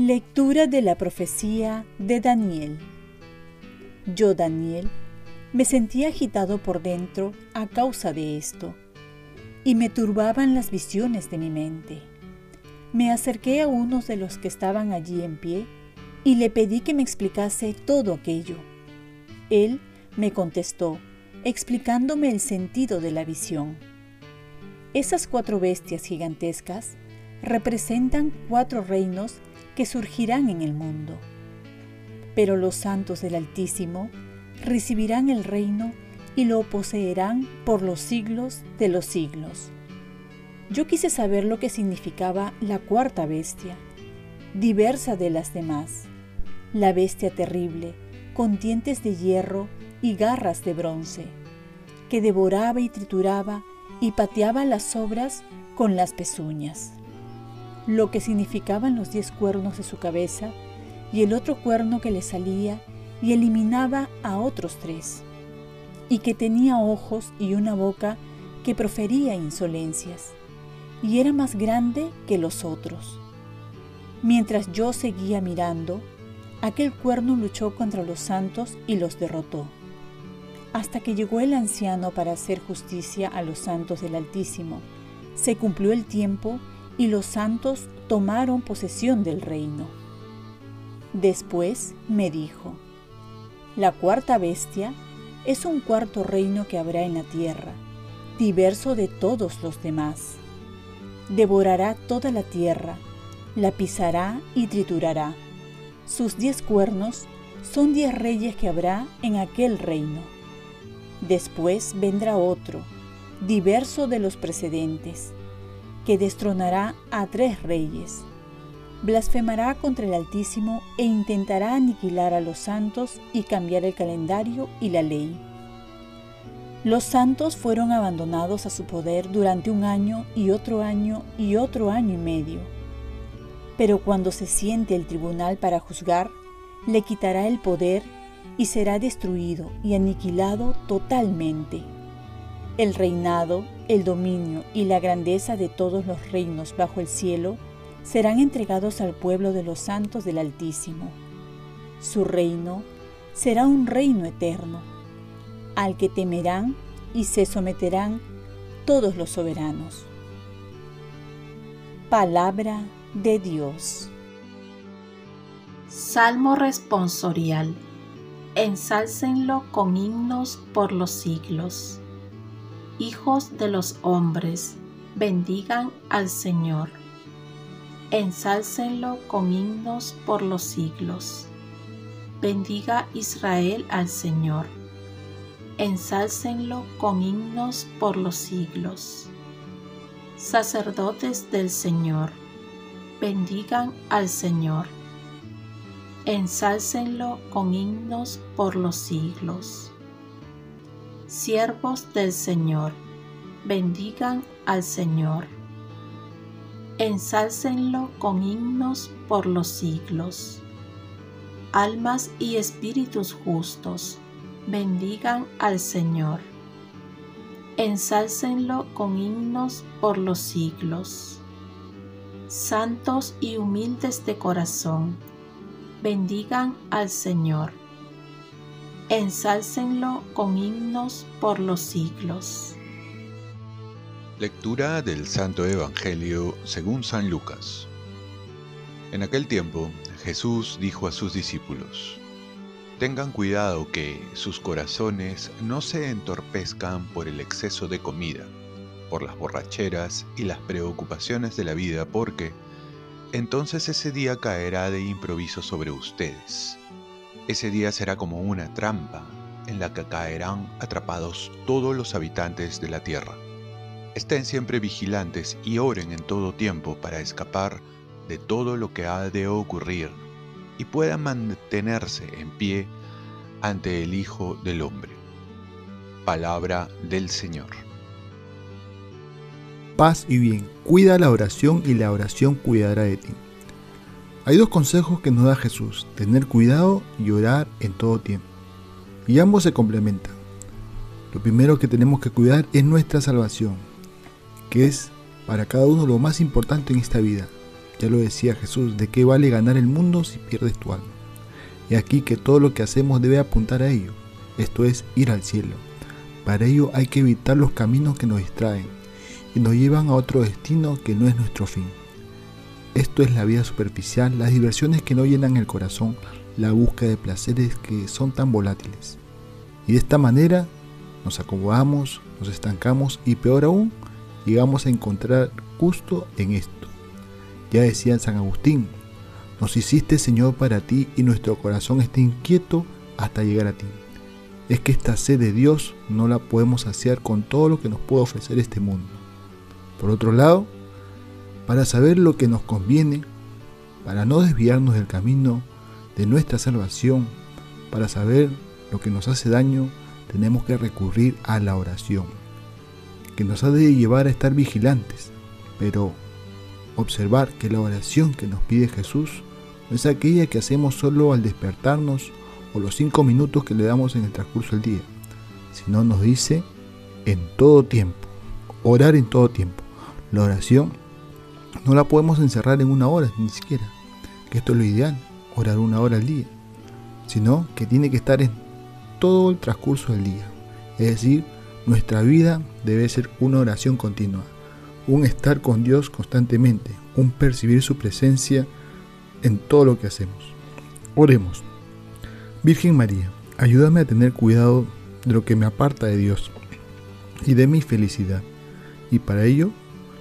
Lectura de la profecía de Daniel. Yo, Daniel, me sentía agitado por dentro a causa de esto, y me turbaban las visiones de mi mente. Me acerqué a uno de los que estaban allí en pie y le pedí que me explicase todo aquello. Él me contestó, explicándome el sentido de la visión. Esas cuatro bestias gigantescas representan cuatro reinos que surgirán en el mundo. Pero los santos del Altísimo recibirán el reino y lo poseerán por los siglos de los siglos. Yo quise saber lo que significaba la cuarta bestia, diversa de las demás, la bestia terrible, con dientes de hierro y garras de bronce, que devoraba y trituraba y pateaba las obras con las pezuñas lo que significaban los diez cuernos de su cabeza y el otro cuerno que le salía y eliminaba a otros tres, y que tenía ojos y una boca que profería insolencias, y era más grande que los otros. Mientras yo seguía mirando, aquel cuerno luchó contra los santos y los derrotó, hasta que llegó el anciano para hacer justicia a los santos del Altísimo. Se cumplió el tiempo y los santos tomaron posesión del reino. Después me dijo, la cuarta bestia es un cuarto reino que habrá en la tierra, diverso de todos los demás. Devorará toda la tierra, la pisará y triturará. Sus diez cuernos son diez reyes que habrá en aquel reino. Después vendrá otro, diverso de los precedentes que destronará a tres reyes. Blasfemará contra el Altísimo e intentará aniquilar a los santos y cambiar el calendario y la ley. Los santos fueron abandonados a su poder durante un año y otro año y otro año y medio. Pero cuando se siente el tribunal para juzgar, le quitará el poder y será destruido y aniquilado totalmente. El reinado, el dominio y la grandeza de todos los reinos bajo el cielo serán entregados al pueblo de los santos del Altísimo. Su reino será un reino eterno, al que temerán y se someterán todos los soberanos. Palabra de Dios. Salmo responsorial. Ensálcenlo con himnos por los siglos hijos de los hombres, bendigan al Señor. Ensálcenlo con himnos por los siglos. Bendiga Israel al Señor. Ensálcenlo con himnos por los siglos. Sacerdotes del Señor, bendigan al Señor. Ensálcenlo con himnos por los siglos siervos del Señor, bendigan al Señor. Ensálcenlo con himnos por los siglos. Almas y espíritus justos, bendigan al Señor. Ensálcenlo con himnos por los siglos. Santos y humildes de corazón, bendigan al Señor ensálcenlo con himnos por los siglos. Lectura del Santo Evangelio según San Lucas. En aquel tiempo Jesús dijo a sus discípulos, Tengan cuidado que sus corazones no se entorpezcan por el exceso de comida, por las borracheras y las preocupaciones de la vida, porque entonces ese día caerá de improviso sobre ustedes ese día será como una trampa en la que caerán atrapados todos los habitantes de la tierra. Estén siempre vigilantes y oren en todo tiempo para escapar de todo lo que ha de ocurrir y puedan mantenerse en pie ante el Hijo del Hombre. Palabra del Señor. Paz y bien, cuida la oración y la oración cuidará de ti. Hay dos consejos que nos da Jesús, tener cuidado y orar en todo tiempo. Y ambos se complementan. Lo primero que tenemos que cuidar es nuestra salvación, que es para cada uno lo más importante en esta vida. Ya lo decía Jesús, ¿de qué vale ganar el mundo si pierdes tu alma? Y aquí que todo lo que hacemos debe apuntar a ello, esto es ir al cielo. Para ello hay que evitar los caminos que nos distraen y nos llevan a otro destino que no es nuestro fin. Esto es la vida superficial, las diversiones que no llenan el corazón, la búsqueda de placeres que son tan volátiles. Y de esta manera nos acomodamos, nos estancamos y peor aún, llegamos a encontrar gusto en esto. Ya decía San Agustín, nos hiciste Señor para ti y nuestro corazón está inquieto hasta llegar a ti. Es que esta sed de Dios no la podemos saciar con todo lo que nos puede ofrecer este mundo. Por otro lado, para saber lo que nos conviene, para no desviarnos del camino de nuestra salvación, para saber lo que nos hace daño, tenemos que recurrir a la oración, que nos ha de llevar a estar vigilantes, pero observar que la oración que nos pide Jesús no es aquella que hacemos solo al despertarnos o los cinco minutos que le damos en el transcurso del día, sino nos dice en todo tiempo, orar en todo tiempo. La oración no la podemos encerrar en una hora, ni siquiera, que esto es lo ideal, orar una hora al día, sino que tiene que estar en todo el transcurso del día. Es decir, nuestra vida debe ser una oración continua, un estar con Dios constantemente, un percibir su presencia en todo lo que hacemos. Oremos. Virgen María, ayúdame a tener cuidado de lo que me aparta de Dios y de mi felicidad. Y para ello,